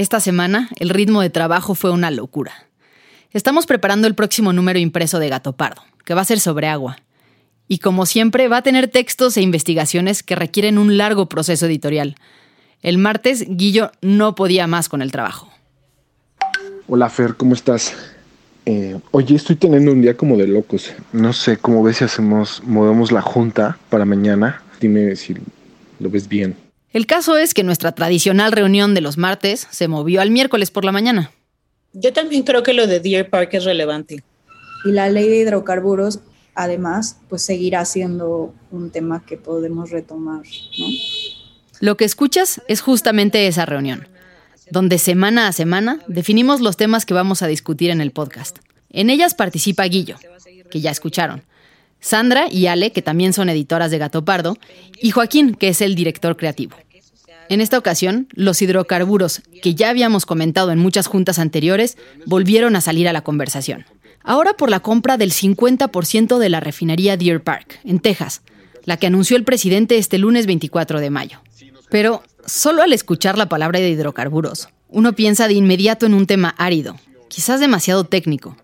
Esta semana el ritmo de trabajo fue una locura. Estamos preparando el próximo número impreso de Gato Pardo, que va a ser sobre agua. Y como siempre, va a tener textos e investigaciones que requieren un largo proceso editorial. El martes, Guillo no podía más con el trabajo. Hola Fer, ¿cómo estás? Eh, oye, estoy teniendo un día como de locos. No sé cómo ves si hacemos, movemos la junta para mañana. Dime si lo ves bien. El caso es que nuestra tradicional reunión de los martes se movió al miércoles por la mañana. Yo también creo que lo de Deer Park es relevante. Y la ley de hidrocarburos, además, pues seguirá siendo un tema que podemos retomar, ¿no? Lo que escuchas es justamente esa reunión, donde semana a semana definimos los temas que vamos a discutir en el podcast. En ellas participa Guillo, que ya escucharon, Sandra y Ale, que también son editoras de Gato Pardo, y Joaquín, que es el director creativo. En esta ocasión, los hidrocarburos, que ya habíamos comentado en muchas juntas anteriores, volvieron a salir a la conversación. Ahora por la compra del 50% de la refinería Deer Park, en Texas, la que anunció el presidente este lunes 24 de mayo. Pero solo al escuchar la palabra de hidrocarburos, uno piensa de inmediato en un tema árido, quizás demasiado técnico,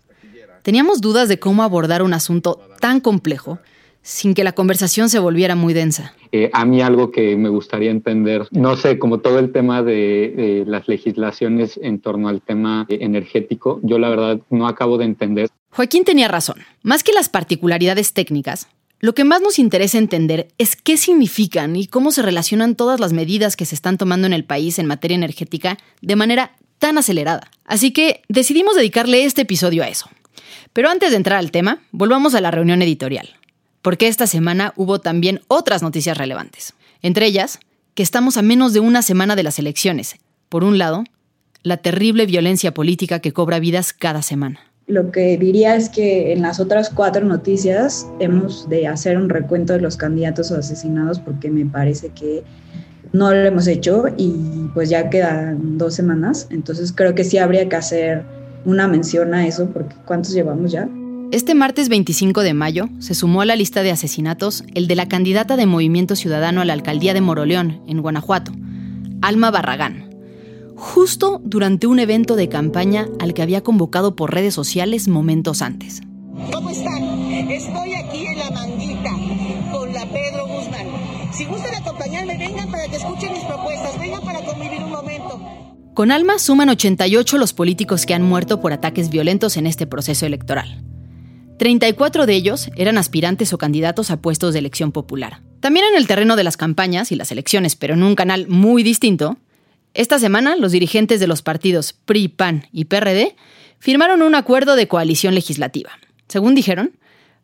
Teníamos dudas de cómo abordar un asunto tan complejo sin que la conversación se volviera muy densa. Eh, a mí algo que me gustaría entender, no sé, como todo el tema de, las legislaciones en torno al tema energético, yo la verdad no acabo de entender. Joaquín tenía razón. Más que las particularidades técnicas, lo que más nos interesa entender es qué significan y cómo se relacionan todas las medidas que se están tomando en el país en materia energética de manera tan acelerada. Así que decidimos dedicarle este episodio a eso. Pero antes de entrar al tema, volvamos a la reunión editorial, porque esta semana hubo también otras noticias relevantes. Entre ellas, que estamos a menos de una semana de las elecciones. Por un lado, la terrible violencia política que cobra vidas cada semana. Lo que diría es que en las otras cuatro noticias hemos de hacer un recuento de los candidatos asesinados porque me parece que no lo hemos hecho y pues ya quedan dos semanas. Entonces creo que sí habría que hacer una mención a eso, porque ¿cuántos llevamos ya? Este martes 25 de mayo se sumó a la lista de asesinatos el de la candidata de Movimiento Ciudadano a la alcaldía de Moroleón, en Guanajuato, Alma Barragán, justo durante un evento de campaña al que había convocado por redes sociales momentos antes. ¿Cómo están? Estoy aquí en la manguita con la Pedro Guzmán. Si gustan acompañarme, vengan para que escuchen mis propuestas, vengan para convivir un momento. Con Alma suman 88 los políticos que han muerto por ataques violentos en este proceso electoral. 34 de ellos eran aspirantes o candidatos a puestos de elección popular. También en el terreno de las campañas y las elecciones, pero en un canal muy distinto, esta semana los dirigentes de los partidos PRI, PAN y PRD firmaron un acuerdo de coalición legislativa. Según dijeron,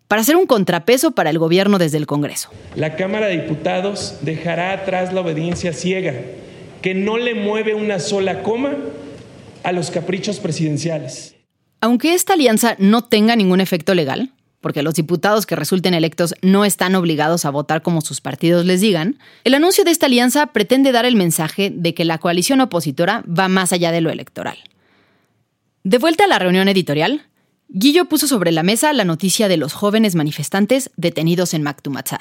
para hacer un contrapeso para el gobierno desde el Congreso. La Cámara de Diputados dejará atrás la obediencia ciega, que no le mueve una sola coma a los caprichos presidenciales. Aunque esta alianza no tenga ningún efecto legal, porque los diputados que resulten electos no están obligados a votar como sus partidos les digan, el anuncio de esta alianza pretende dar el mensaje de que la coalición opositora va más allá de lo electoral. De vuelta a la reunión editorial, Guillo puso sobre la mesa la noticia de los jóvenes manifestantes detenidos en Mactumatzá.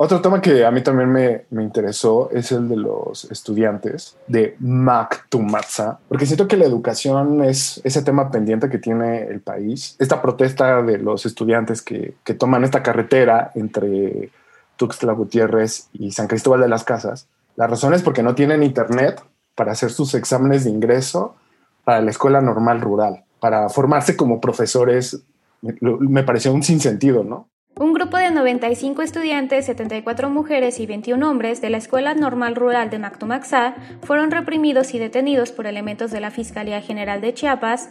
Otro tema que a mí también me, me, interesó es el de los estudiantes de Mactumatza, porque siento que la educación es ese tema pendiente que tiene el país. Esta protesta de los estudiantes que, que toman esta carretera entre Tuxtla Gutiérrez y San Cristóbal de las Casas, la razón es porque no tienen internet para hacer sus exámenes de ingreso para la escuela normal rural, para formarse como profesores. Me pareció un sinsentido, ¿no? Un grupo de 95 estudiantes, 74 mujeres y 21 hombres de la Escuela Normal Rural de Mactumaxá fueron reprimidos y detenidos por elementos de la Fiscalía General de Chiapas.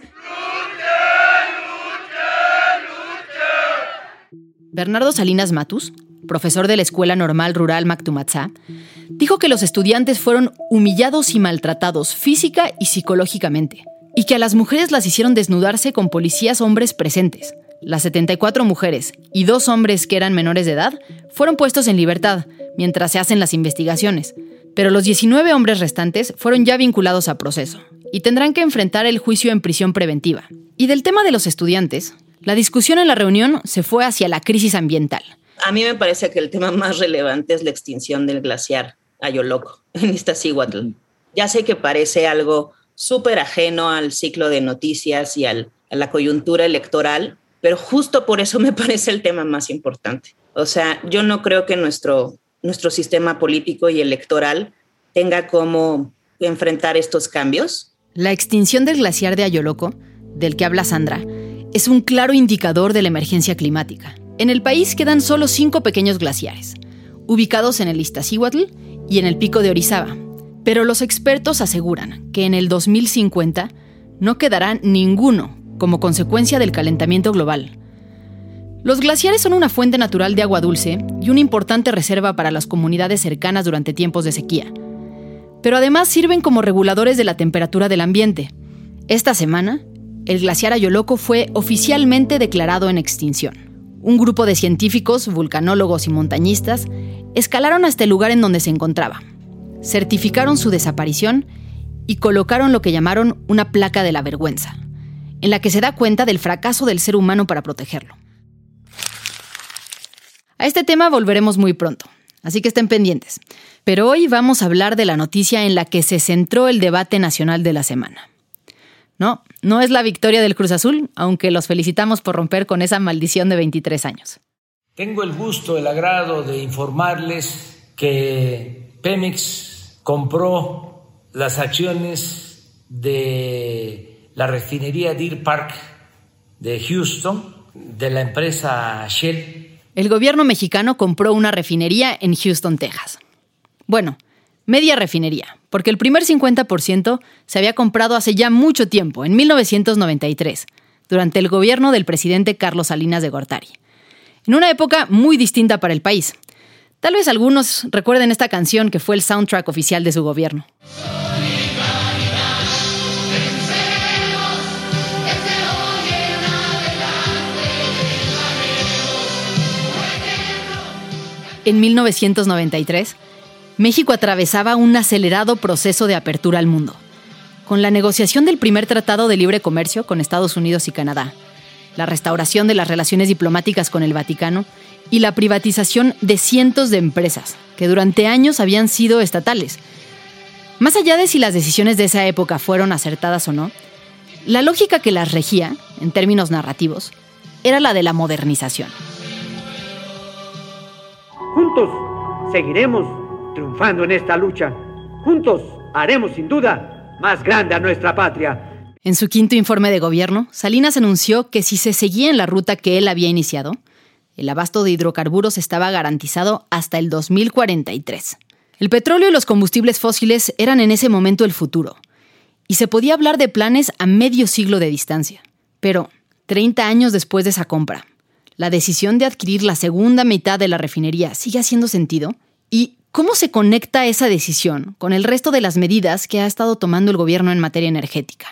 Bernardo Salinas Matus, profesor de la Escuela Normal Rural Mactumaxá, dijo que los estudiantes fueron humillados y maltratados física y psicológicamente, y que a las mujeres las hicieron desnudarse con policías hombres presentes. Las 74 mujeres y dos hombres que eran menores de edad fueron puestos en libertad mientras se hacen las investigaciones, pero los 19 hombres restantes fueron ya vinculados a proceso y tendrán que enfrentar el juicio en prisión preventiva. Y del tema de los estudiantes, la discusión en la reunión se fue hacia la crisis ambiental. A mí me parece que el tema más relevante es la extinción del glaciar Ayoloco en Iztaccíhuatl. Ya sé que parece algo súper ajeno al ciclo de noticias y al, a la coyuntura electoral, pero justo por eso me parece el tema más importante. O sea, yo no creo que nuestro, nuestro sistema político y electoral tenga cómo enfrentar estos cambios. La extinción del glaciar de Ayoloco, del que habla Sandra, es un claro indicador de la emergencia climática. En el país quedan solo cinco pequeños glaciares, ubicados en el Iztaccíhuatl y en el pico de Orizaba. Pero los expertos aseguran que en el 2050 no quedará ninguno como consecuencia del calentamiento global. Los glaciares son una fuente natural de agua dulce y una importante reserva para las comunidades cercanas durante tiempos de sequía. Pero además sirven como reguladores de la temperatura del ambiente. Esta semana, el glaciar Ayoloco fue oficialmente declarado en extinción. Un grupo de científicos, vulcanólogos y montañistas escalaron hasta el lugar en donde se encontraba, certificaron su desaparición y colocaron lo que llamaron una placa de la vergüenza en la que se da cuenta del fracaso del ser humano para protegerlo. A este tema volveremos muy pronto, así que estén pendientes. Pero hoy vamos a hablar de la noticia en la que se centró el debate nacional de la semana. No, no es la victoria del Cruz Azul, aunque los felicitamos por romper con esa maldición de 23 años. Tengo el gusto, el agrado de informarles que Pemex compró las acciones de la refinería Deer Park de Houston de la empresa Shell. El gobierno mexicano compró una refinería en Houston, Texas. Bueno, media refinería, porque el primer 50% se había comprado hace ya mucho tiempo, en 1993, durante el gobierno del presidente Carlos Salinas de Gortari. En una época muy distinta para el país. Tal vez algunos recuerden esta canción que fue el soundtrack oficial de su gobierno. En 1993, México atravesaba un acelerado proceso de apertura al mundo, con la negociación del primer tratado de libre comercio con Estados Unidos y Canadá, la restauración de las relaciones diplomáticas con el Vaticano y la privatización de cientos de empresas que durante años habían sido estatales. Más allá de si las decisiones de esa época fueron acertadas o no, la lógica que las regía, en términos narrativos, era la de la modernización. Juntos seguiremos triunfando en esta lucha. Juntos haremos sin duda más grande a nuestra patria. En su quinto informe de gobierno, Salinas anunció que si se seguía en la ruta que él había iniciado, el abasto de hidrocarburos estaba garantizado hasta el 2043. El petróleo y los combustibles fósiles eran en ese momento el futuro, y se podía hablar de planes a medio siglo de distancia. Pero, 30 años después de esa compra, ¿La decisión de adquirir la segunda mitad de la refinería sigue haciendo sentido? ¿Y cómo se conecta esa decisión con el resto de las medidas que ha estado tomando el gobierno en materia energética?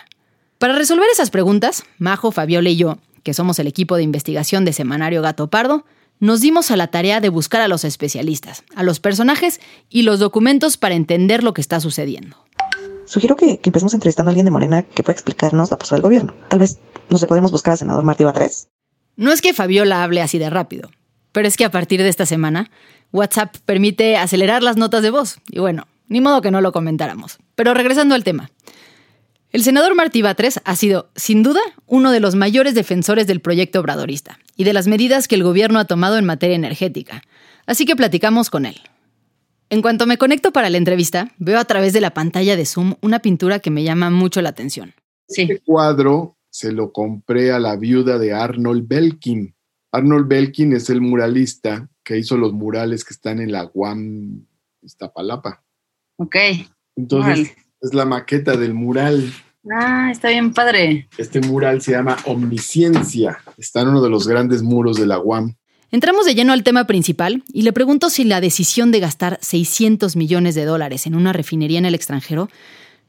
Para resolver esas preguntas, Majo, Fabiola y yo, que somos el equipo de investigación de Semanario Gato Pardo, nos dimos a la tarea de buscar a los especialistas, a los personajes y los documentos para entender lo que está sucediendo. Sugiero que, empecemos entrevistando a alguien de Morena que pueda explicarnos la postura del gobierno. Tal vez, no sé, podemos buscar al senador Martí Batres. No es que Fabiola hable así de rápido, pero es que a partir de esta semana, WhatsApp permite acelerar las notas de voz. Y bueno, ni modo que no lo comentáramos. Pero regresando al tema. El senador Martí Batres ha sido, sin duda, uno de los mayores defensores del proyecto obradorista y de las medidas que el gobierno ha tomado en materia energética. Así que platicamos con él. En cuanto me conecto para la entrevista, veo a través de la pantalla de Zoom una pintura que me llama mucho la atención. Este cuadro se lo compré a la viuda de Arnold Belkin. Arnold Belkin es el muralista que hizo los murales que están en la Guam Iztapalapa. Ok. Entonces, es la maqueta del mural. Ah, está bien padre. Este mural se llama Omnisciencia. Está en uno de los grandes muros de la UAM. Entramos de lleno al tema principal y le pregunto si la decisión de gastar 600 millones de dólares en una refinería en el extranjero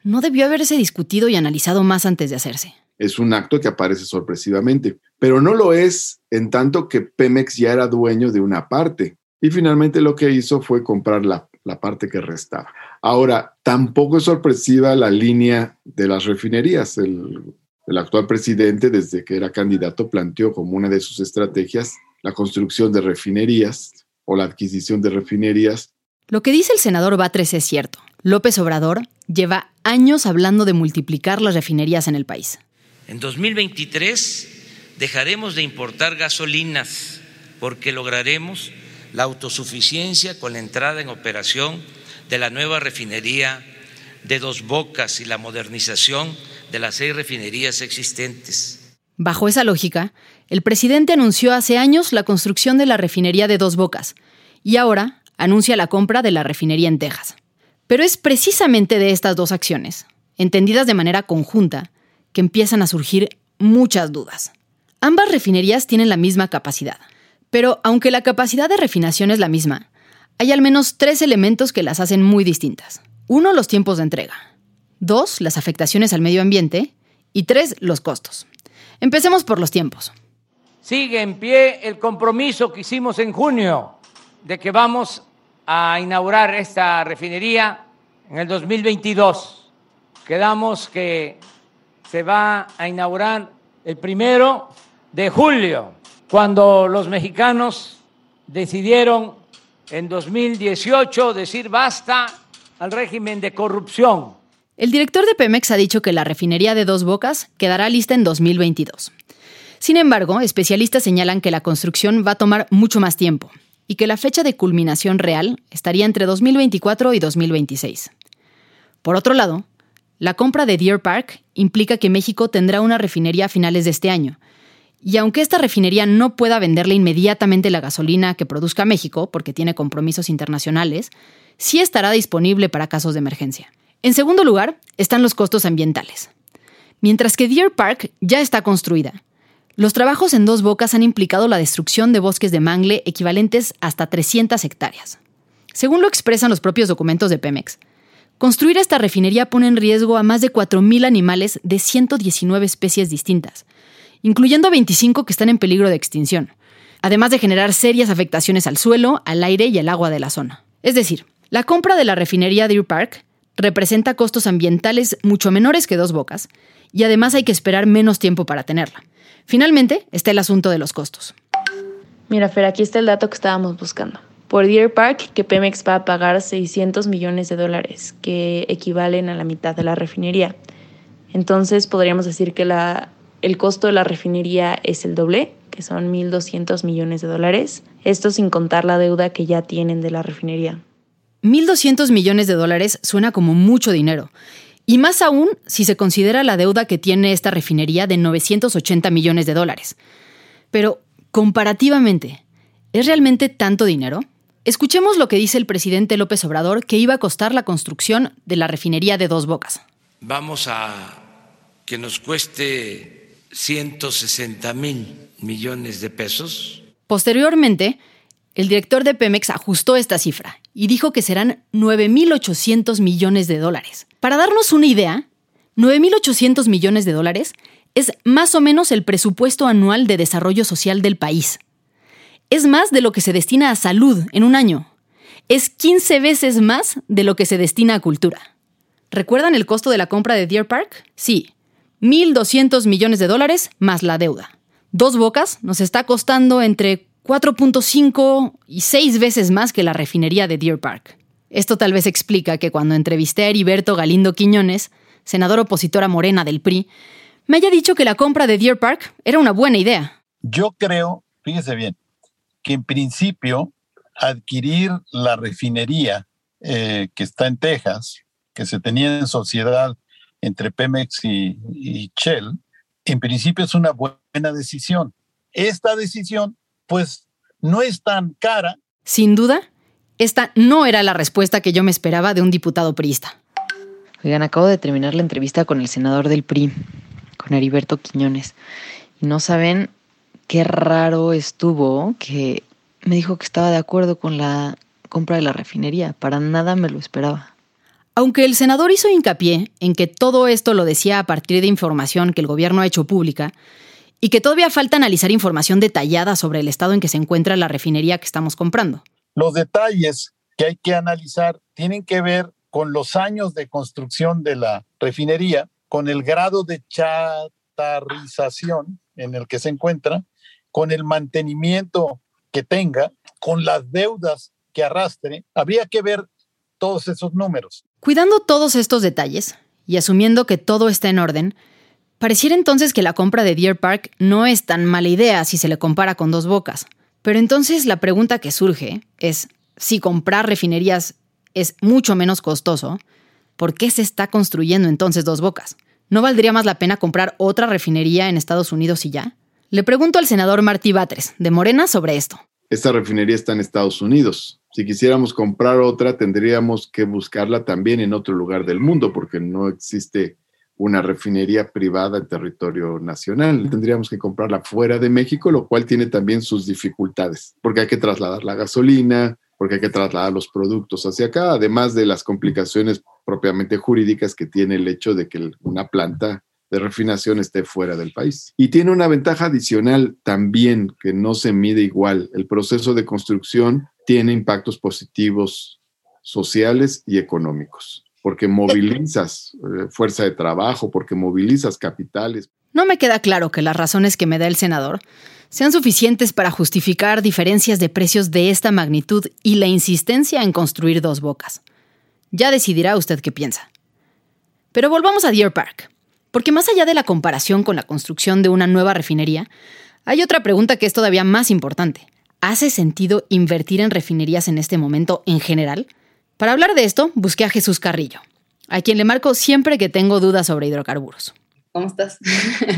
no debió haberse discutido y analizado más antes de hacerse. Es un acto que aparece sorpresivamente, pero no lo es en tanto que Pemex ya era dueño de una parte y finalmente lo que hizo fue comprar la, parte que restaba. Ahora, tampoco es sorpresiva la línea de las refinerías. El, el actual presidente, desde que era candidato, planteó como una de sus estrategias la construcción de refinerías o la adquisición de refinerías. Lo que dice el senador Batres es cierto. López Obrador lleva años hablando de multiplicar las refinerías en el país. En 2023 dejaremos de importar gasolinas porque lograremos la autosuficiencia con la entrada en operación de la nueva refinería de Dos Bocas y la modernización de las seis refinerías existentes. Bajo esa lógica, el presidente anunció hace años la construcción de la refinería de Dos Bocas y ahora anuncia la compra de la refinería en Texas. Pero es precisamente de estas dos acciones, entendidas de manera conjunta, que empiezan a surgir muchas dudas. Ambas refinerías tienen la misma capacidad, pero aunque la capacidad de refinación es la misma, hay al menos tres elementos que las hacen muy distintas. Uno, los tiempos de entrega. Dos, las afectaciones al medio ambiente. Y tres, los costos. Empecemos por los tiempos. Sigue en pie el compromiso que hicimos en junio de que vamos a inaugurar esta refinería en el 2022. Quedamos que se va a inaugurar el primero de julio, cuando los mexicanos decidieron en 2018 decir basta al régimen de corrupción. El director de Pemex ha dicho que la refinería de Dos Bocas quedará lista en 2022. Sin embargo, especialistas señalan que la construcción va a tomar mucho más tiempo y que la fecha de culminación real estaría entre 2024 y 2026. Por otro lado, la compra de Deer Park implica que México tendrá una refinería a finales de este año. Y aunque esta refinería no pueda venderle inmediatamente la gasolina que produzca México, porque tiene compromisos internacionales, sí estará disponible para casos de emergencia. En segundo lugar, están los costos ambientales. Mientras que Deer Park ya está construida, los trabajos en dos bocas han implicado la destrucción de bosques de mangle equivalentes hasta 300 hectáreas. Según lo expresan los propios documentos de Pemex, construir esta refinería pone en riesgo a más de 4.000 animales de 119 especies distintas, incluyendo 25 que están en peligro de extinción, además de generar serias afectaciones al suelo, al aire y al agua de la zona. Es decir, la compra de la refinería Deer Park representa costos ambientales mucho menores que dos bocas, y además hay que esperar menos tiempo para tenerla. Finalmente, está el asunto de los costos. Mira, Fer, aquí está el dato que estábamos buscando. Por Deer Park, que Pemex va a pagar 600 millones de dólares, que equivalen a la mitad de la refinería. Entonces, podríamos decir que la, el costo de la refinería es el doble, que son 1.200 millones de dólares. Esto sin contar la deuda que ya tienen de la refinería. 1.200 millones de dólares suena como mucho dinero. Y más aún si se considera la deuda que tiene esta refinería de 980 millones de dólares. Pero, comparativamente, ¿es realmente tanto dinero? Escuchemos lo que dice el presidente López Obrador que iba a costar la construcción de la refinería de Dos Bocas. Vamos a que nos cueste 160 mil millones de pesos Posteriormente, el director de Pemex ajustó esta cifra y dijo que serán 9.800 millones de dólares. Para darnos una idea, 9.800 millones de dólares es más o menos el presupuesto anual de desarrollo social del país. Es más de lo que se destina a salud en un año. Es 15 veces más de lo que se destina a cultura. ¿Recuerdan el costo de la compra de Deer Park? Sí, 1.200 millones de dólares más la deuda. Dos Bocas nos está costando entre 4.5 y 6 veces más que la refinería de Deer Park. Esto tal vez explica que cuando entrevisté a Heriberto Galindo Quiñones, senador opositor a Morena del PRI, me haya dicho que la compra de Deer Park era una buena idea. Yo creo, fíjese bien, que en principio adquirir la refinería eh, que está en Texas, que se tenía en sociedad entre Pemex y, y Shell, en principio es una buena decisión. Esta decisión pues no es tan cara. Sin duda, esta no era la respuesta que yo me esperaba de un diputado priista. Oigan, acabo de terminar la entrevista con el senador del PRI, con Heriberto Quiñones. Y no saben qué raro estuvo que me dijo que estaba de acuerdo con la compra de la refinería. Para nada me lo esperaba. Aunque el senador hizo hincapié en que todo esto lo decía a partir de información que el gobierno ha hecho pública, y que todavía falta analizar información detallada sobre el estado en que se encuentra la refinería que estamos comprando. Los detalles que hay que analizar tienen que ver con los años de construcción de la refinería, con el grado de chatarrización en el que se encuentra, con el mantenimiento que tenga, con las deudas que arrastre. Habría que ver todos esos números. Cuidando todos estos detalles y asumiendo que todo está en orden, Pareciera entonces que la compra de Deer Park no es tan mala idea si se le compara con dos bocas. Pero entonces la pregunta que surge es, si comprar refinerías es mucho menos costoso, ¿por qué se está construyendo entonces dos bocas? ¿No valdría más la pena comprar otra refinería en Estados Unidos y ya? Le pregunto al senador Martí Batres, de Morena, sobre esto. Esta refinería está en Estados Unidos. Si quisiéramos comprar otra, tendríamos que buscarla también en otro lugar del mundo, porque no existe una refinería privada en territorio nacional. Tendríamos que comprarla fuera de México, lo cual tiene también sus dificultades, porque hay que trasladar la gasolina, porque hay que trasladar los productos hacia acá, además de las complicaciones propiamente jurídicas que tiene el hecho de que una planta de refinación esté fuera del país. Y tiene una ventaja adicional también que no se mide igual. El proceso de construcción tiene impactos positivos sociales y económicos porque movilizas eh, fuerza de trabajo, porque movilizas capitales. No me queda claro que las razones que me da el senador sean suficientes para justificar diferencias de precios de esta magnitud y la insistencia en construir dos bocas. Ya decidirá usted qué piensa. Pero volvamos a Deer Park, porque más allá de la comparación con la construcción de una nueva refinería, hay otra pregunta que es todavía más importante. ¿Hace sentido invertir en refinerías en este momento en general? Para hablar de esto, busqué a Jesús Carrillo, a quien le marco siempre que tengo dudas sobre hidrocarburos. ¿Cómo estás?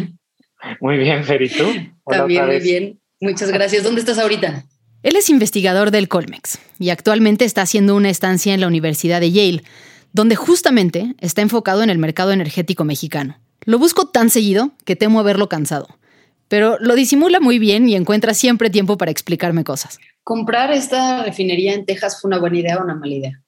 Muy bien, Fer, tú? También muy bien. Muchas gracias. ¿Dónde estás ahorita? Él es investigador del Colmex y actualmente está haciendo una estancia en la Universidad de Yale, donde justamente está enfocado en el mercado energético mexicano. Lo busco tan seguido que temo haberlo cansado, pero lo disimula muy bien y encuentra siempre tiempo para explicarme cosas. ¿Comprar esta refinería en Texas fue una buena idea o una mala idea?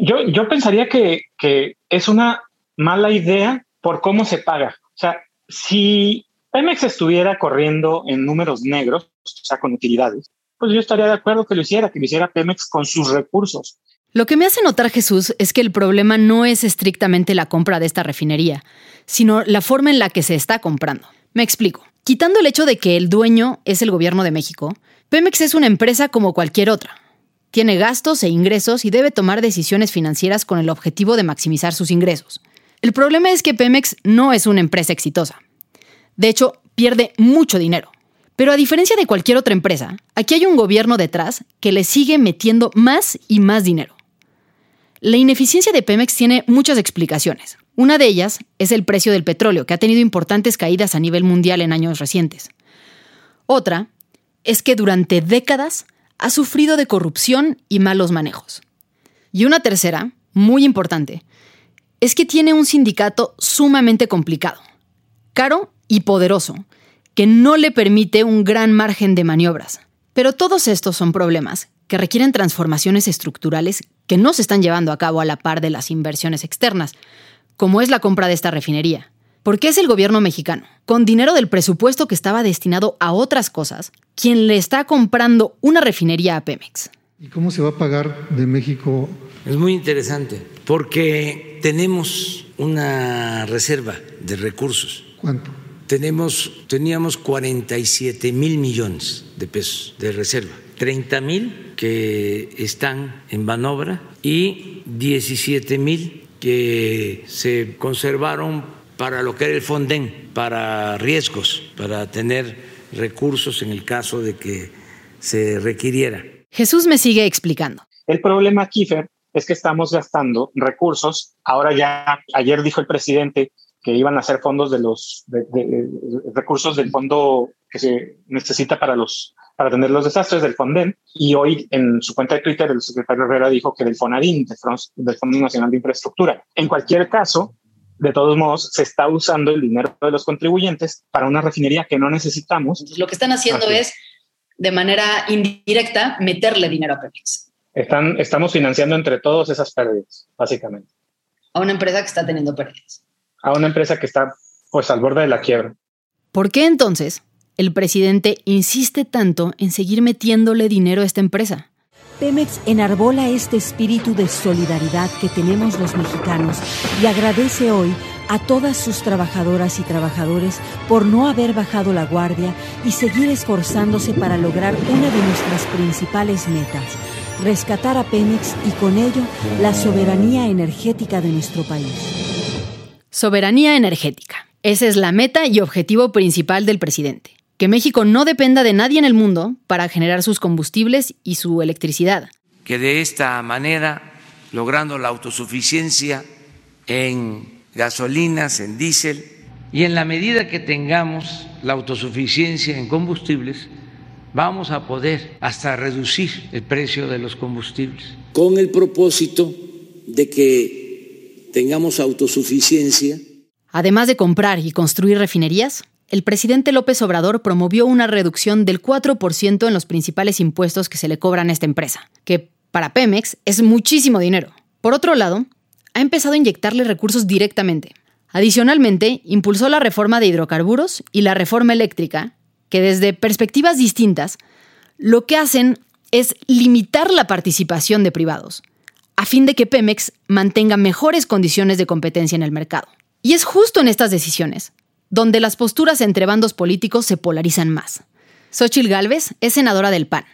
Yo, yo pensaría que, que es una mala idea por cómo se paga. O sea, si Pemex estuviera corriendo en números negros, o sea, con utilidades, pues yo estaría de acuerdo que lo hiciera, que lo hiciera Pemex con sus recursos. Lo que me hace notar Jesús es que el problema no es estrictamente la compra de esta refinería, sino la forma en la que se está comprando. Me explico. Quitando el hecho de que el dueño es el gobierno de México, Pemex es una empresa como cualquier otra, tiene gastos e ingresos y debe tomar decisiones financieras con el objetivo de maximizar sus ingresos. El problema es que Pemex no es una empresa exitosa. De hecho, pierde mucho dinero. Pero a diferencia de cualquier otra empresa, aquí hay un gobierno detrás que le sigue metiendo más y más dinero. La ineficiencia de Pemex tiene muchas explicaciones. Una de ellas es el precio del petróleo, que ha tenido importantes caídas a nivel mundial en años recientes. Otra es que durante décadas ha sufrido de corrupción y malos manejos. Y una tercera, muy importante, es que tiene un sindicato sumamente complicado, caro y poderoso, que no le permite un gran margen de maniobras. Pero todos estos son problemas que requieren transformaciones estructurales que no se están llevando a cabo a la par de las inversiones externas, como es la compra de esta refinería. Porque es el gobierno mexicano, con dinero del presupuesto que estaba destinado a otras cosas, quien le está comprando una refinería a Pemex. ¿Y cómo se va a pagar de México? Es muy interesante, porque tenemos una reserva de recursos. ¿Cuánto? Tenemos, teníamos 47 mil millones de pesos de reserva, 30 mil que están en manobra y 17 mil que se conservaron para lo que era el Fonden, para riesgos, para tener recursos en el caso de que se requiriera. Jesús me sigue explicando. El problema, Kiefer, es que estamos gastando recursos. Ahora ya, ayer dijo el presidente que iban a hacer fondos de los recursos del fondo que se necesita para los para atender los desastres del Fonden y hoy en su cuenta de Twitter el secretario Herrera dijo que del FONADIN, del Fondo Nacional de Infraestructura. En cualquier caso, de todos modos, se está usando el dinero de los contribuyentes para una refinería que no necesitamos. lo que están haciendo es, de manera indirecta, meterle dinero a Pemex. Están, estamos financiando entre todos esas pérdidas, básicamente. A una empresa que está teniendo pérdidas. A una empresa que está, pues, al borde de la quiebra. ¿Por qué entonces el presidente insiste tanto en seguir metiéndole dinero a esta empresa? Pemex enarbola este espíritu de solidaridad que tenemos los mexicanos y agradece hoy a todas sus trabajadoras y trabajadores por no haber bajado la guardia y seguir esforzándose para lograr una de nuestras principales metas, rescatar a Pemex y con ello la soberanía energética de nuestro país. Soberanía energética. Esa es la meta y objetivo principal del presidente que México no dependa de nadie en el mundo para generar sus combustibles y su electricidad. Que de esta manera, logrando la autosuficiencia en gasolinas, en diésel, y en la medida que tengamos la autosuficiencia en combustibles, vamos a poder hasta reducir el precio de los combustibles. Con el propósito de que tengamos autosuficiencia. Además de comprar y construir refinerías, el presidente López Obrador promovió una reducción del 4% en los principales impuestos que se le cobran a esta empresa, que para Pemex es muchísimo dinero. Por otro lado, ha empezado a inyectarle recursos directamente. Adicionalmente, impulsó la reforma de hidrocarburos y la reforma eléctrica, que desde perspectivas distintas, lo que hacen es limitar la participación de privados, a fin de que Pemex mantenga mejores condiciones de competencia en el mercado. Y es justo en estas decisiones donde las posturas entre bandos políticos se polarizan más. Xochil Gálvez es senadora del PAN.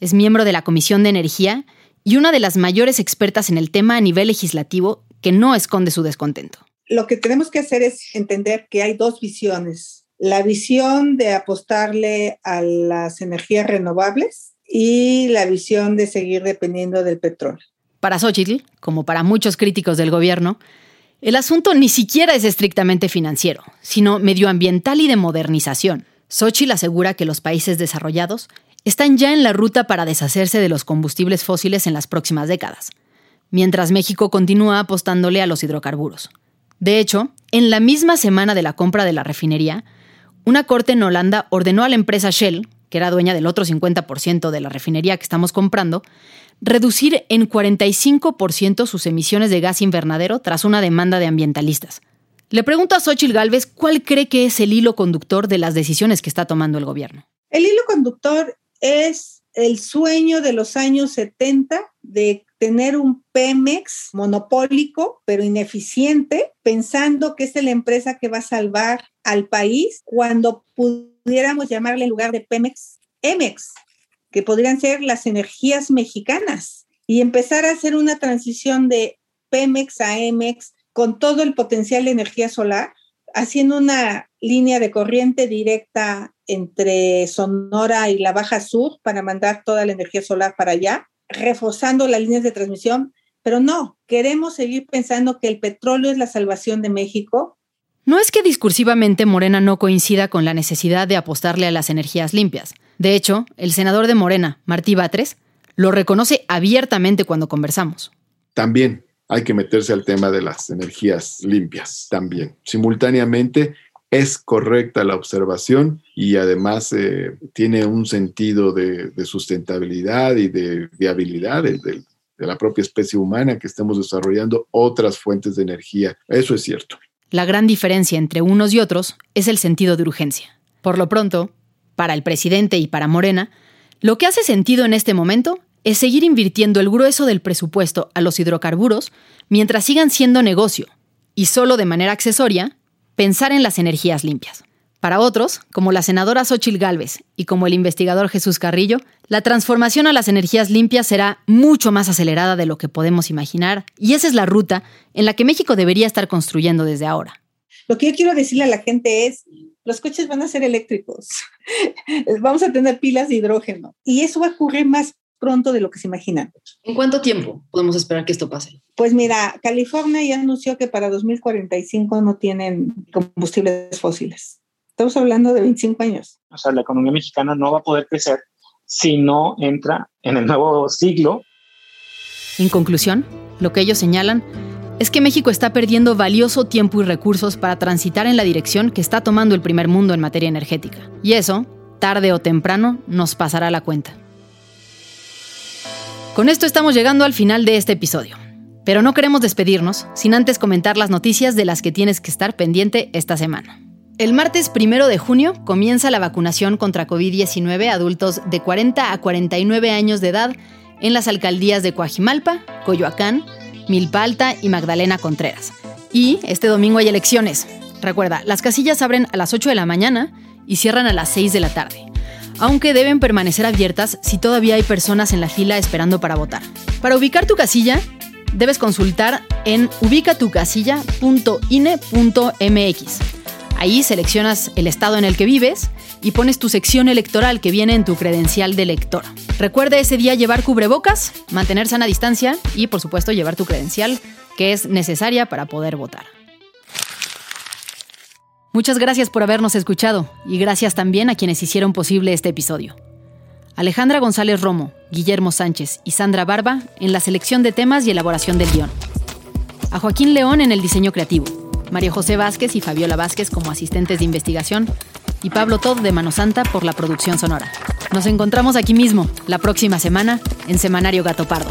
Es miembro de la Comisión de Energía y una de las mayores expertas en el tema a nivel legislativo que no esconde su descontento. Lo que tenemos que hacer es entender que hay dos visiones. La visión de apostarle a las energías renovables y la visión de seguir dependiendo del petróleo. Para Xochitl, como para muchos críticos del gobierno, el asunto ni siquiera es estrictamente financiero, sino medioambiental y de modernización. Xochitl asegura que los países desarrollados están ya en la ruta para deshacerse de los combustibles fósiles en las próximas décadas, mientras México continúa apostándole a los hidrocarburos. De hecho, en la misma semana de la compra de la refinería, una corte en Holanda ordenó a la empresa Shell, que era dueña del otro 50% de la refinería que estamos comprando, reducir en 45% sus emisiones de gas invernadero tras una demanda de ambientalistas. Le pregunto a Xochitl Gálvez cuál cree que es el hilo conductor de las decisiones que está tomando el gobierno. El hilo conductor es el sueño de los años 70 de tener un Pemex monopólico, pero ineficiente, pensando que es la empresa que va a salvar al país cuando pudiéramos llamarle en lugar de Pemex, Emex, que podrían ser las energías mexicanas y empezar a hacer una transición de Pemex a Emex con todo el potencial de energía solar, haciendo una línea de corriente directa entre Sonora y la Baja Sur para mandar toda la energía solar para allá, reforzando las líneas de transmisión, pero no, queremos seguir pensando que el petróleo es la salvación de México. No es que discursivamente Morena no coincida con la necesidad de apostarle a las energías limpias. De hecho, el senador de Morena, Martí Batres, lo reconoce abiertamente cuando conversamos. También hay que meterse al tema de las energías limpias, también. Simultáneamente, es correcta la observación y además eh, tiene un sentido de, sustentabilidad y de viabilidad de, de, la propia especie humana que estemos desarrollando otras fuentes de energía. Eso es cierto. La gran diferencia entre unos y otros es el sentido de urgencia. Por lo pronto, para el presidente y para Morena, lo que hace sentido en este momento es seguir invirtiendo el grueso del presupuesto a los hidrocarburos mientras sigan siendo negocio y solo de manera accesoria pensar en las energías limpias. Para otros, como la senadora Xochil Gálvez y como el investigador Jesús Carrillo, la transformación a las energías limpias será mucho más acelerada de lo que podemos imaginar y esa es la ruta en la que México debería estar construyendo desde ahora. Lo que yo quiero decirle a la gente es, los coches van a ser eléctricos, vamos a tener pilas de hidrógeno y eso va a ocurrir más pronto de lo que se imaginan. ¿En cuánto tiempo podemos esperar que esto pase? Pues mira, California ya anunció que para 2045 no tienen combustibles fósiles. Estamos hablando de 25 años. O sea, la economía mexicana no va a poder crecer si no entra en el nuevo siglo. En conclusión, lo que ellos señalan es que México está perdiendo valioso tiempo y recursos para transitar en la dirección que está tomando el primer mundo en materia energética. Y eso, tarde o temprano, nos pasará la cuenta. Con esto estamos llegando al final de este episodio. Pero no queremos despedirnos sin antes comentar las noticias de las que tienes que estar pendiente esta semana. El martes primero de junio comienza la vacunación contra COVID-19 a adultos de 40 a 49 años de edad en las alcaldías de Coajimalpa, Coyoacán, Milpa Alta y Magdalena Contreras. Y este domingo hay elecciones. Recuerda, las casillas abren a las 8 de la mañana y cierran a las 6 de la tarde aunque deben permanecer abiertas si todavía hay personas en la fila esperando para votar. Para ubicar tu casilla, debes consultar en ubicatucasilla.ine.mx. Ahí seleccionas el estado en el que vives y pones tu sección electoral que viene en tu credencial de elector. Recuerda ese día llevar cubrebocas, mantener sana distancia y por supuesto llevar tu credencial que es necesaria para poder votar. Muchas gracias por habernos escuchado y gracias también a quienes hicieron posible este episodio. Alejandra González Romo, Guillermo Sánchez y Sandra Barba en la selección de temas y elaboración del guion. A Joaquín León en el diseño creativo, María José Vázquez y Fabiola Vázquez como asistentes de investigación y Pablo Todd de Mano Santa por la producción sonora. Nos encontramos aquí mismo, la próxima semana, en Semanario Gato Pardo.